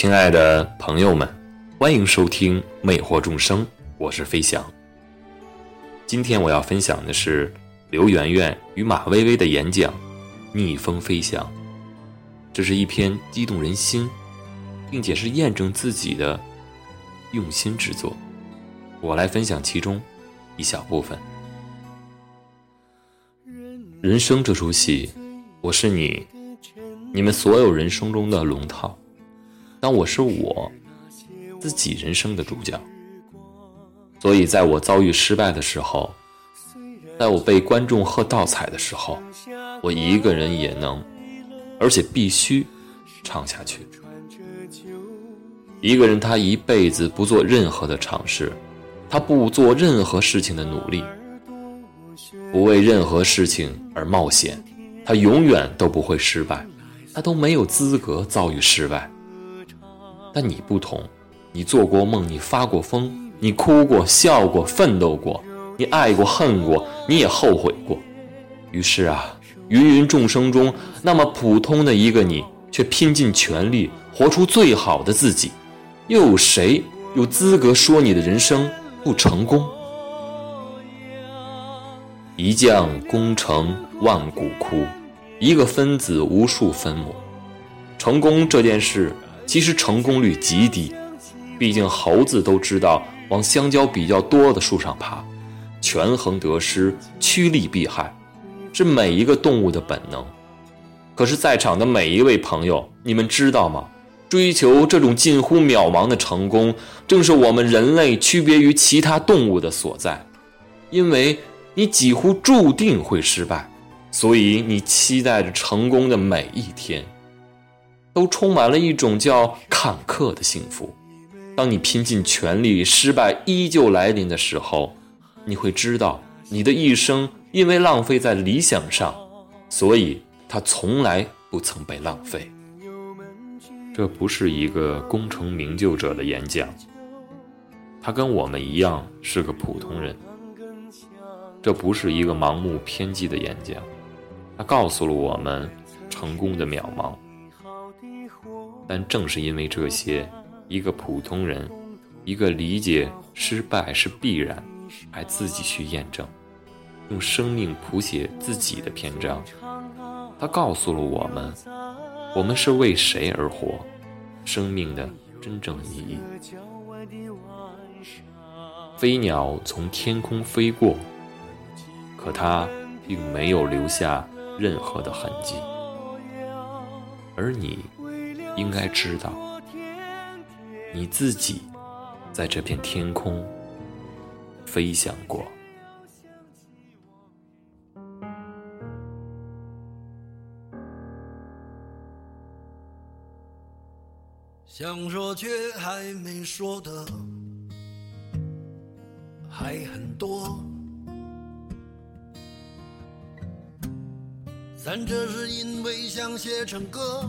亲爱的朋友们，欢迎收听《魅惑众生》，我是飞翔。今天我要分享的是刘媛媛与马薇薇的演讲《逆风飞翔》，这是一篇激动人心，并且是验证自己的用心之作。我来分享其中一小部分。人生这出戏，我是你，你们所有人生中的龙套。当我是我自己人生的主角，所以在我遭遇失败的时候，在我被观众喝倒彩的时候，我一个人也能，而且必须唱下去。一个人他一辈子不做任何的尝试，他不做任何事情的努力，不为任何事情而冒险，他永远都不会失败，他都没有资格遭遇失败。但你不同，你做过梦，你发过疯，你哭过、笑过、奋斗过，你爱过、恨过，你也后悔过。于是啊，芸芸众生中那么普通的一个你，却拼尽全力活出最好的自己，又有谁有资格说你的人生不成功？一将功成万骨枯，一个分子无数分母。成功这件事。其实成功率极低，毕竟猴子都知道往香蕉比较多的树上爬，权衡得失，趋利避害，是每一个动物的本能。可是，在场的每一位朋友，你们知道吗？追求这种近乎渺茫的成功，正是我们人类区别于其他动物的所在。因为你几乎注定会失败，所以你期待着成功的每一天。都充满了一种叫坎坷的幸福。当你拼尽全力，失败依旧来临的时候，你会知道，你的一生因为浪费在理想上，所以它从来不曾被浪费。这不是一个功成名就者的演讲，他跟我们一样是个普通人。这不是一个盲目偏激的演讲，他告诉了我们成功的渺茫。但正是因为这些，一个普通人，一个理解失败是必然，还自己去验证，用生命谱写自己的篇章。他告诉了我们，我们是为谁而活，生命的真正意义。飞鸟从天空飞过，可它并没有留下任何的痕迹，而你。应该知道，你自己在这片天空飞翔过。想说却还没说的还很多，咱这是因为想写成歌。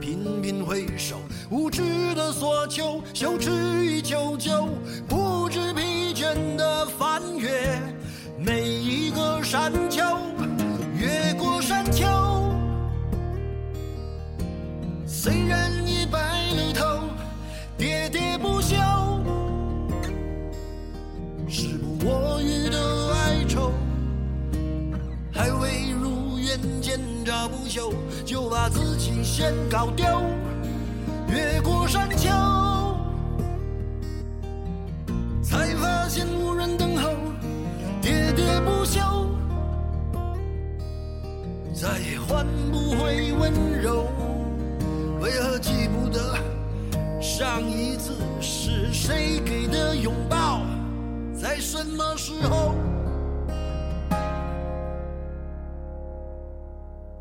频频回首，无知的索求，羞耻与求救，不知疲倦的翻越每一个山丘，越过山丘。虽然不休，就把自己先搞丢。越过山丘，才发现无人等候，喋喋不休，再也换不回温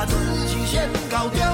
把自己先搞掉。